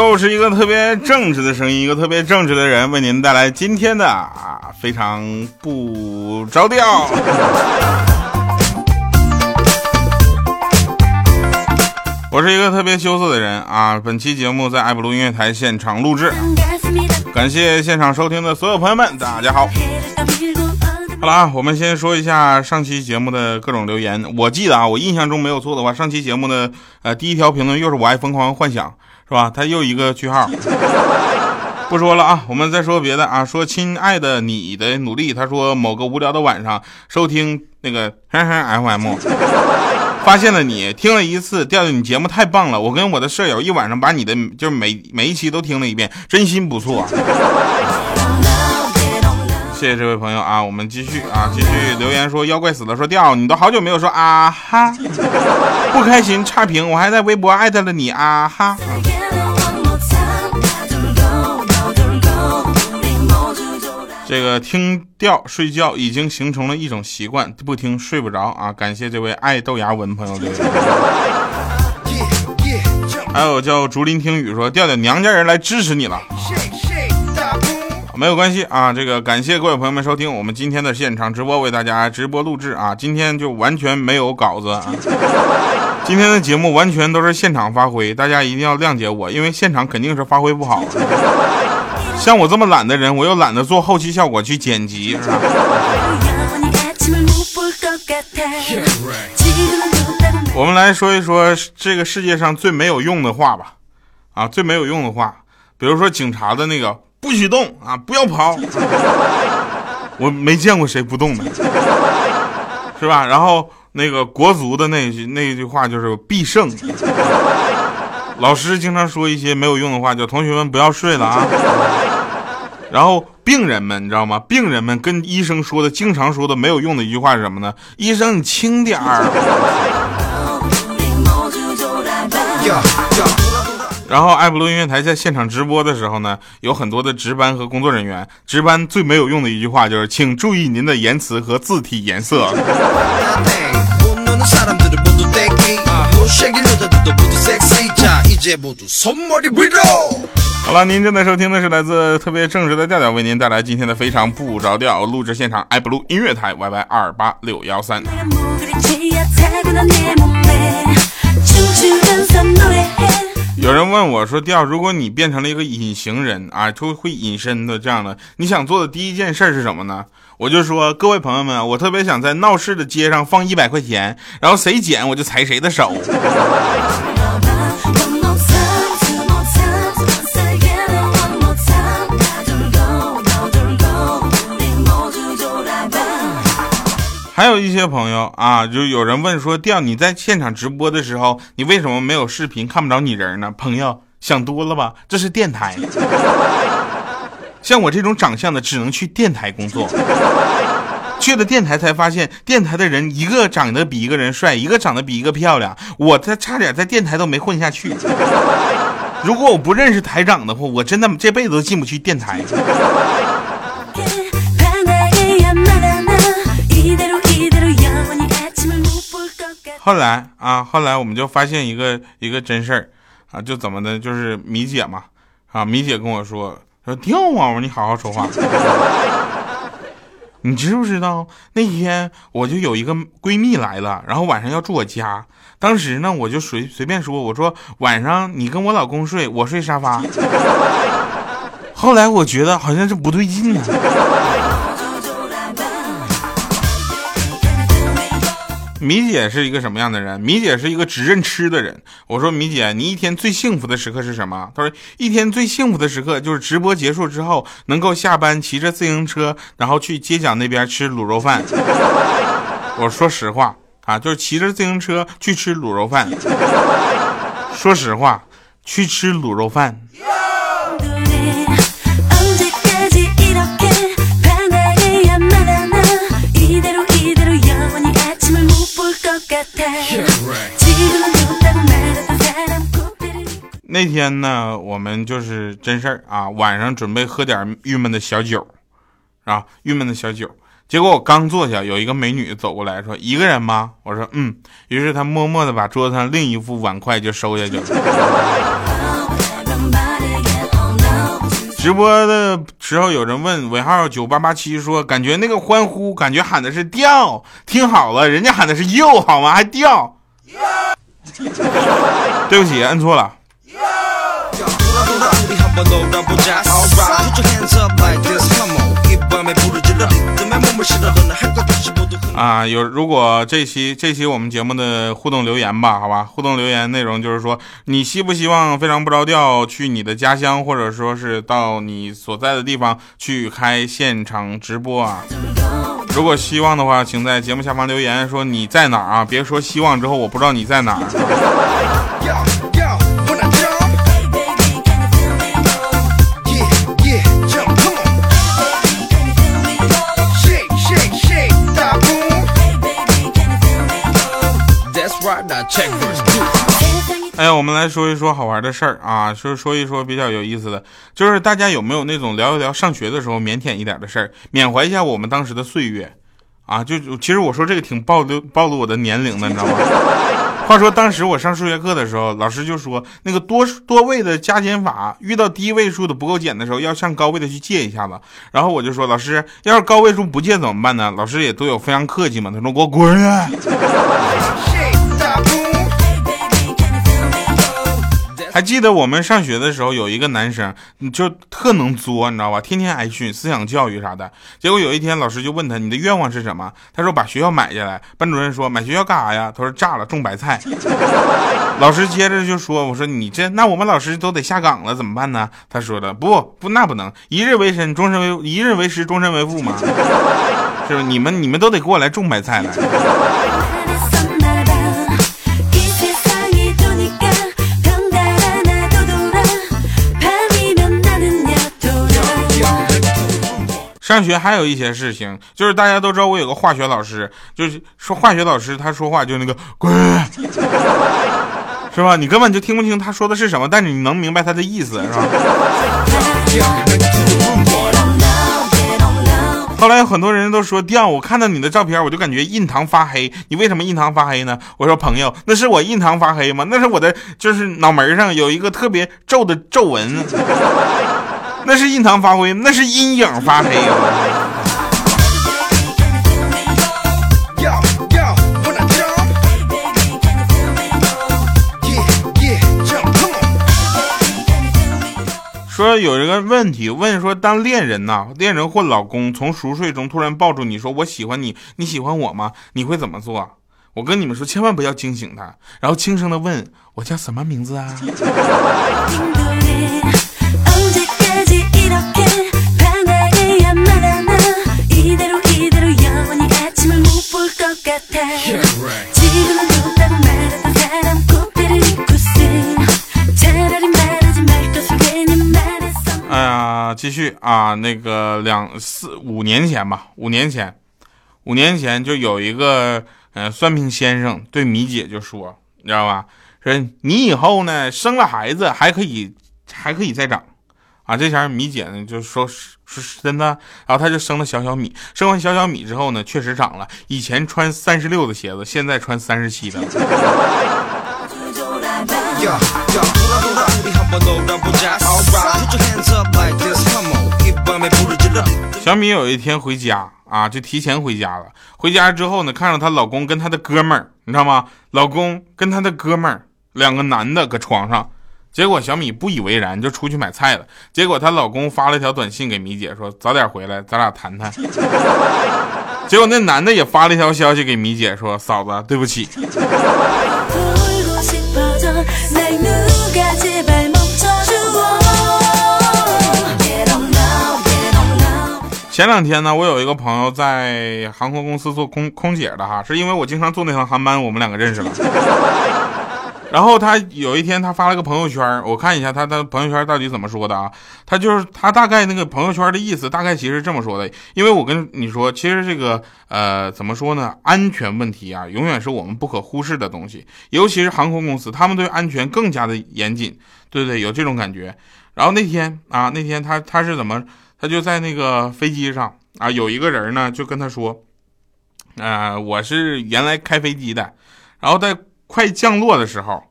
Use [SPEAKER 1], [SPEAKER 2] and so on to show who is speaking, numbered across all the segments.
[SPEAKER 1] 又是一个特别正直的声音，一个特别正直的人，为您带来今天的啊非常不着调。我是一个特别羞涩的人啊！本期节目在爱普路音乐台现场录制，感谢现场收听的所有朋友们，大家好。好了啊，我们先说一下上期节目的各种留言。我记得啊，我印象中没有错的话，上期节目的呃第一条评论又是我爱疯狂幻想。是吧？他又一个句号，不说了啊，我们再说别的啊。说亲爱的你的努力，他说某个无聊的晚上收听那个 FM，发现了你，听了一次，调调你节目太棒了。我跟我的舍友一晚上把你的就是每每一期都听了一遍，真心不错。谢谢这位朋友啊，我们继续啊，继续留言说妖怪死了，说调你都好久没有说啊哈，不开心差评，我还在微博艾特了你啊哈。这个听调睡觉已经形成了一种习惯，不听睡不着啊！感谢这位爱豆芽文朋友留言。还有叫竹林听雨说，调调娘家人来支持你了，没有关系啊！这个感谢各位朋友们收听我们今天的现场直播，为大家直播录制啊！今天就完全没有稿子啊，今天的节目完全都是现场发挥，大家一定要谅解我，因为现场肯定是发挥不好。像我这么懒的人，我又懒得做后期效果去剪辑，是吧？我们来说一说这个世界上最没有用的话吧，啊，最没有用的话，比如说警察的那个不许动啊，不要跑，我没见过谁不动的，是吧？然后那个国足的那句那一句话就是必胜。老师经常说一些没有用的话，叫同学们不要睡了啊。然后病人们，你知道吗？病人们跟医生说的，经常说的没有用的一句话是什么呢？医生，你轻点儿。然后爱普罗音乐台在现场直播的时候呢，有很多的值班和工作人员，值班最没有用的一句话就是，请注意您的言辞和字体颜色。好了，您正在收听的是来自特别正直的调调为您带来今天的非常不着调录制现场，i blue 音乐台 yy 二八六幺三。有人问我说：“调，如果你变成了一个隐形人啊，就会隐身的这样的，你想做的第一件事是什么呢？”我就说：“各位朋友们，我特别想在闹市的街上放一百块钱，然后谁捡我就踩谁的手。”还有一些朋友啊，就有人问说：“调你在现场直播的时候，你为什么没有视频，看不着你人呢？”朋友想多了吧？这是电台，像我这种长相的，只能去电台工作。去了电台才发现，电台的人一个长得比一个人帅，一个长得比一个漂亮。我他差点在电台都没混下去。如果我不认识台长的话，我真的这辈子都进不去电台。后来啊，后来我们就发现一个一个真事儿啊，就怎么的，就是米姐嘛啊，米姐跟我说说掉啊，我说你好好说话。你知不知道那天我就有一个闺蜜来了，然后晚上要住我家，当时呢我就随随便说，我说晚上你跟我老公睡，我睡沙发。后来我觉得好像是不对劲呢。米姐是一个什么样的人？米姐是一个只认吃的人。我说米姐，你一天最幸福的时刻是什么？她说一天最幸福的时刻就是直播结束之后，能够下班骑着自行车，然后去街角那边吃卤肉饭。我说实话啊，就是骑着自行车去吃卤肉饭。说实话，去吃卤肉饭。那天呢，我们就是真事儿啊，晚上准备喝点郁闷的小酒，啊，郁闷的小酒。结果我刚坐下，有一个美女走过来说：“一个人吗？”我说：“嗯。”于是她默默的把桌子上另一副碗筷就收下去了。直播的时候有人问尾号九八八七说：“感觉那个欢呼，感觉喊的是调，听好了，人家喊的是又好吗？还调？对不起，摁错了。”啊，有如果这期这期我们节目的互动留言吧，好吧，互动留言内容就是说，你希不希望非常不着调去你的家乡，或者说是到你所在的地方去开现场直播啊？如果希望的话，请在节目下方留言说你在哪啊？别说希望之后我不知道你在哪。哎呀，我们来说一说好玩的事儿啊，说说一说比较有意思的，就是大家有没有那种聊一聊上学的时候腼腆一点的事儿，缅怀一下我们当时的岁月啊？就其实我说这个挺暴露暴露我的年龄的，你知道吗？话说当时我上数学课的时候，老师就说那个多多位的加减法，遇到低位数的不够减的时候，要向高位的去借一下子。然后我就说老师，要是高位数不借怎么办呢？老师也都有非常客气嘛，他说给我滚。还记得我们上学的时候，有一个男生，就特能作，你知道吧？天天挨训，思想教育啥的。结果有一天，老师就问他：“你的愿望是什么？”他说：“把学校买下来。”班主任说：“买学校干啥呀？”他说：“炸了，种白菜。” 老师接着就说：“我说你这，那我们老师都得下岗了，怎么办呢？”他说的：“不不，那不能，一日为师，终身为一日为师，终身为父嘛，是不是？你们你们都得给我来种白菜来。”上学还有一些事情，就是大家都知道我有个化学老师，就是说化学老师他说话就那个滚，是吧？你根本就听不清他说的是什么，但是你能明白他的意思，是吧？后来有很多人都说掉，我看到你的照片，我就感觉印堂发黑。你为什么印堂发黑呢？我说朋友，那是我印堂发黑吗？那是我的，就是脑门上有一个特别皱的皱纹。那是印堂发灰，那是阴影发黑。说有一个问题，问说当恋人呐，恋人或老公从熟睡中突然抱住你说我喜欢你，你喜欢我吗？你会怎么做？我跟你们说，千万不要惊醒他，然后轻声的问我叫什么名字啊？哎呀，继续啊，那个两四五年前吧，五年前，五年前就有一个嗯算命先生对米姐就说，你知道吧？说你以后呢生了孩子还可以还可以再长。啊，这前米姐呢就说是是真的，然后他就生了小小米，生完小小米之后呢，确实长了。以前穿三十六的鞋子，现在穿三十七的。小米有一天回家啊，就提前回家了。回家之后呢，看到她老公跟她的哥们儿，你知道吗？老公跟他的哥们儿两个男的搁床上。结果小米不以为然，就出去买菜了。结果她老公发了条短信给米姐说：“早点回来，咱俩谈谈。” 结果那男的也发了一条消息给米姐说：“嫂子，对不起。”前两天呢，我有一个朋友在航空公司做空空姐的哈，是因为我经常坐那趟航班，我们两个认识了。然后他有一天他发了个朋友圈，我看一下他的朋友圈到底怎么说的啊？他就是他大概那个朋友圈的意思，大概其实这么说的。因为我跟你说，其实这个呃怎么说呢？安全问题啊，永远是我们不可忽视的东西。尤其是航空公司，他们对安全更加的严谨，对不对，有这种感觉。然后那天啊，那天他他是怎么？他就在那个飞机上啊，有一个人呢就跟他说，呃，我是原来开飞机的，然后在。快降落的时候，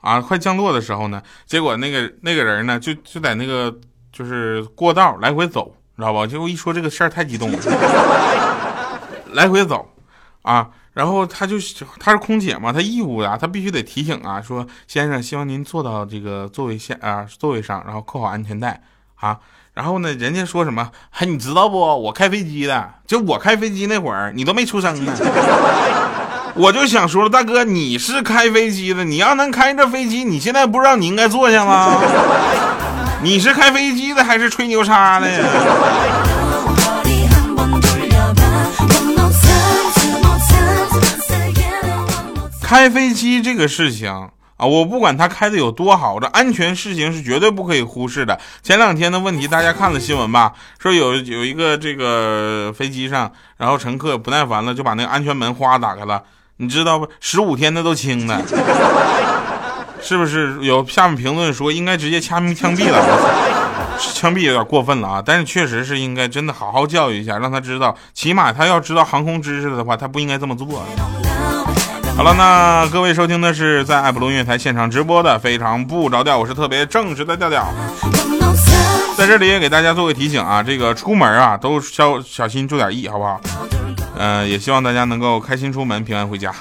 [SPEAKER 1] 啊，快降落的时候呢，结果那个那个人呢，就就在那个就是过道来回走，知道吧？结果一说这个事儿太激动了，来回走，啊，然后他就他是空姐嘛，他义务的，他必须得提醒啊，说先生，希望您坐到这个座位下啊座位上，然后扣好安全带啊。然后呢，人家说什么？嘿，你知道不？我开飞机的，就我开飞机那会儿，你都没出生呢。我就想说了，大哥，你是开飞机的，你要能开这飞机，你现在不知道你应该坐下吗？你是开飞机的还是吹牛叉的呀？开飞机这个事情啊，我不管他开的有多好，这安全事情是绝对不可以忽视的。前两天的问题，大家看了新闻吧？说有有一个这个飞机上，然后乘客不耐烦了，就把那个安全门哗打开了。你知道不？十五天的都轻的，是不是？有下面评论说应该直接枪枪毙了，枪毙有点过分了啊！但是确实是应该真的好好教育一下，让他知道，起码他要知道航空知识的话，他不应该这么做。好了，那各位收听的是在爱普罗音乐台现场直播的非常不着调，我是特别正直的调调，在这里也给大家做个提醒啊，这个出门啊都小小心注点意，好不好？嗯，也希望大家能够开心出门，平安回家。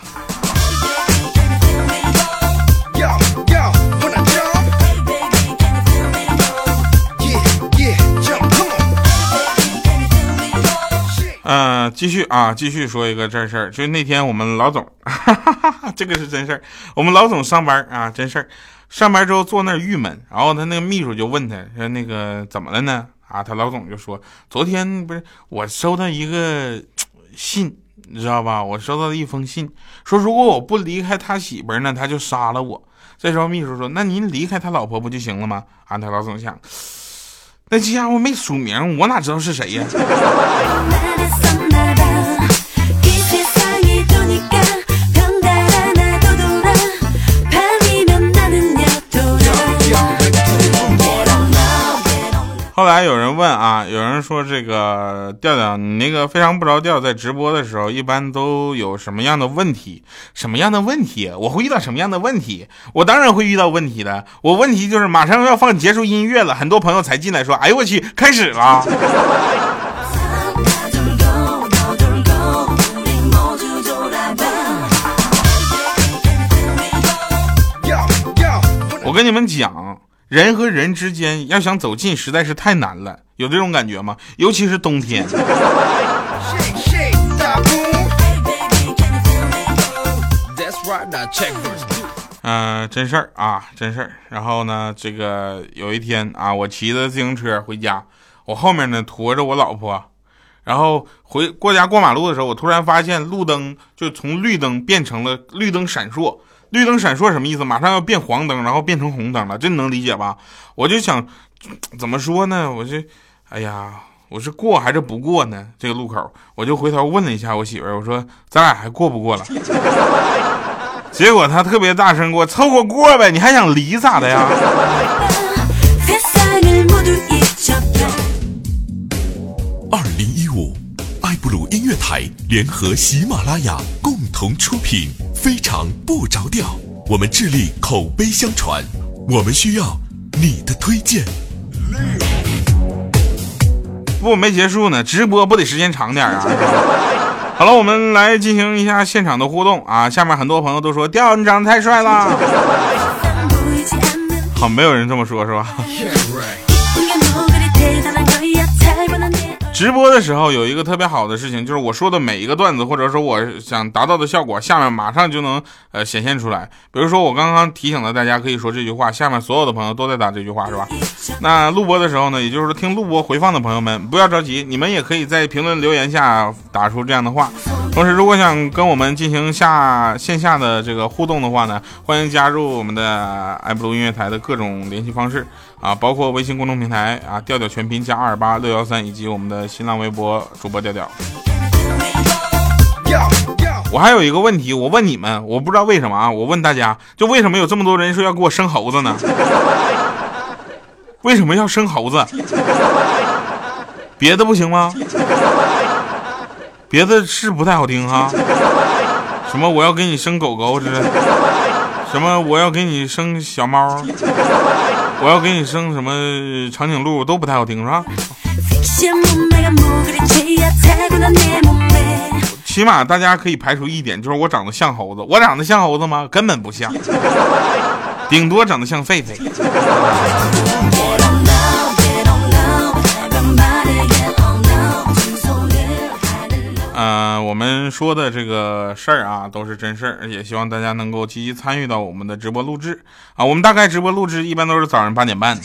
[SPEAKER 1] 嗯，继续啊，继续说一个真事儿，就是那天我们老总，哈哈哈这个是真事儿。我们老总上班啊，真事儿。上班之后坐那儿郁闷，然后他那个秘书就问他说：“那个怎么了呢？”啊，他老总就说：“昨天不是我收到一个。”信，你知道吧？我收到了一封信，说如果我不离开他媳妇儿呢，他就杀了我。这时候秘书说：“那您离开他老婆不就行了吗？”安泰老总想，那家伙没署名，我哪知道是谁呀？来有人问啊，有人说这个调调，你那个非常不着调，在直播的时候一般都有什么样的问题？什么样的问题？我会遇到什么样的问题？我当然会遇到问题的。我问题就是马上要放结束音乐了，很多朋友才进来说，哎呦我去，开始了。我跟你们讲。人和人之间要想走近，实在是太难了，有这种感觉吗？尤其是冬天。嗯，真事儿啊，真事儿。然后呢，这个有一天啊，我骑着自行车回家，我后面呢驮着我老婆，然后回过家过马路的时候，我突然发现路灯就从绿灯变成了绿灯闪烁。绿灯闪烁什么意思？马上要变黄灯，然后变成红灯了，这你能理解吧？我就想，怎么说呢？我就，哎呀，我是过还是不过呢？这个路口，我就回头问了一下我媳妇儿，我说咱俩还过不过了？结果她特别大声给我凑合过呗，你还想离咋的呀？
[SPEAKER 2] 二零一五，爱布鲁音乐台联合喜马拉雅共同出品。非常不着调，我们致力口碑相传，我们需要你的推荐。
[SPEAKER 1] 不，没结束呢，直播不得时间长点啊？好了，我们来进行一下现场的互动啊！下面很多朋友都说，调你长得太帅了。好，没有人这么说，是吧？直播的时候有一个特别好的事情，就是我说的每一个段子，或者说我想达到的效果，下面马上就能呃显现出来。比如说我刚刚提醒了大家可以说这句话，下面所有的朋友都在打这句话，是吧？那录播的时候呢，也就是说听录播回放的朋友们不要着急，你们也可以在评论留言下打出这样的话。同时，如果想跟我们进行下线下的这个互动的话呢，欢迎加入我们的爱布鲁音乐台的各种联系方式啊，包括微信公众平台啊，调调全拼加二八六幺三，以及我们的新浪微博主播调调。我还有一个问题，我问你们，我不知道为什么啊，我问大家，就为什么有这么多人说要给我生猴子呢？为什么要生猴子？别的不行吗？别的是不太好听哈，什么我要给你生狗狗，这什么我要给你生小猫，我要给你生什么长颈鹿都不太好听是吧？起码大家可以排除一点，就是我长得像猴子，我长得像猴子吗？根本不像，顶多长得像狒狒。呃，我们说的这个事儿啊，都是真事儿，也希望大家能够积极参与到我们的直播录制啊。我们大概直播录制一般都是早上八点半，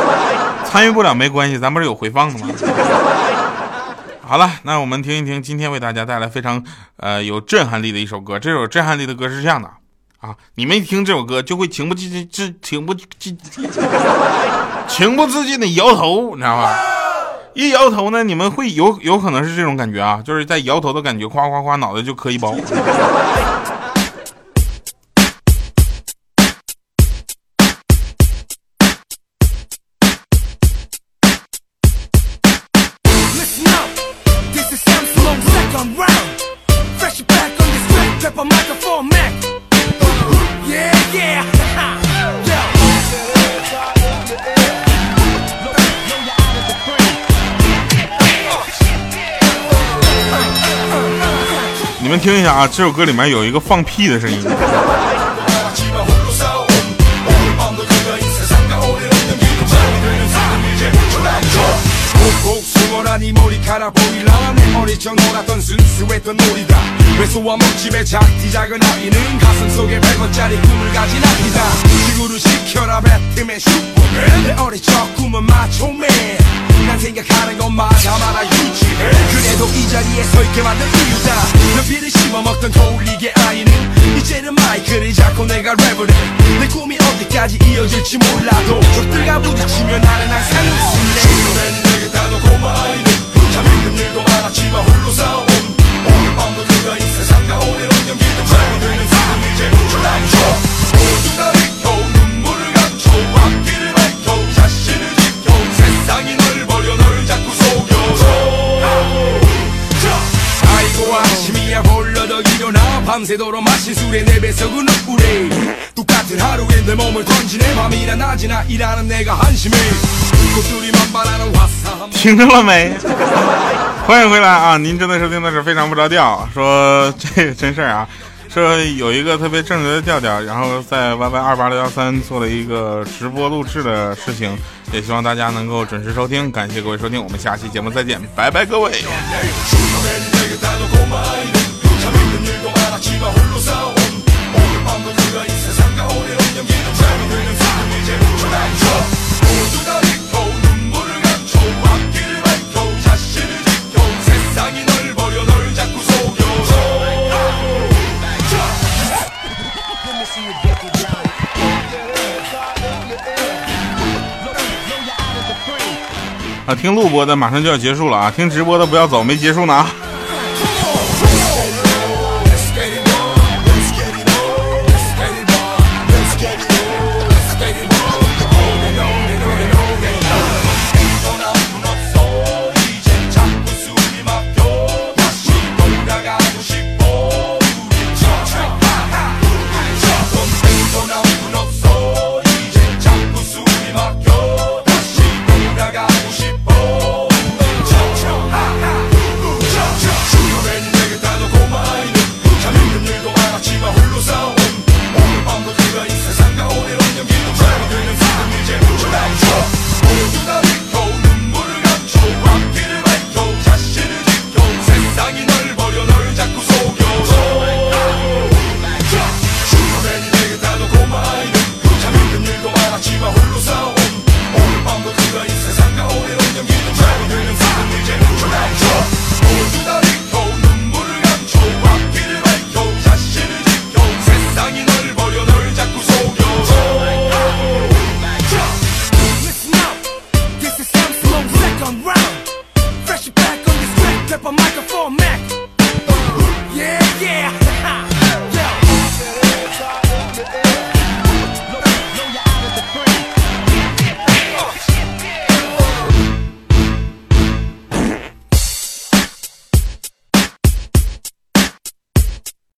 [SPEAKER 1] 参与不了没关系，咱不是有回放的吗？好了，那我们听一听今天为大家带来非常呃有震撼力的一首歌。这首震撼力的歌是这样的啊，你们一听这首歌就会情不自禁、情不禁、情不自禁的摇头，你知道吧？一摇头呢，你们会有有可能是这种感觉啊，就是在摇头的感觉，夸夸夸，脑袋就磕一包。听一下啊，这首歌里面有一个放屁的声音。
[SPEAKER 3] 듣게 만든 이유다 눈비를 심어먹던 거울리게 아이는 이제는 마이크를 잡고 내가 랩을 해내 꿈이 어디까지 이어질지 몰라도 적들과 부딪히면 나는 항상
[SPEAKER 1] 听着了没？欢迎回来啊！您正在收听的是非常不着调，说这个真事儿啊，说有一个特别正直的调调，然后在 Y Y 二八六幺三做了一个直播录制的事情，也希望大家能够准时收听，感谢各位收听，我们下期节目再见，拜拜各位。啊，听录播的马上就要结束了啊，听直播的不要走，没结束呢啊。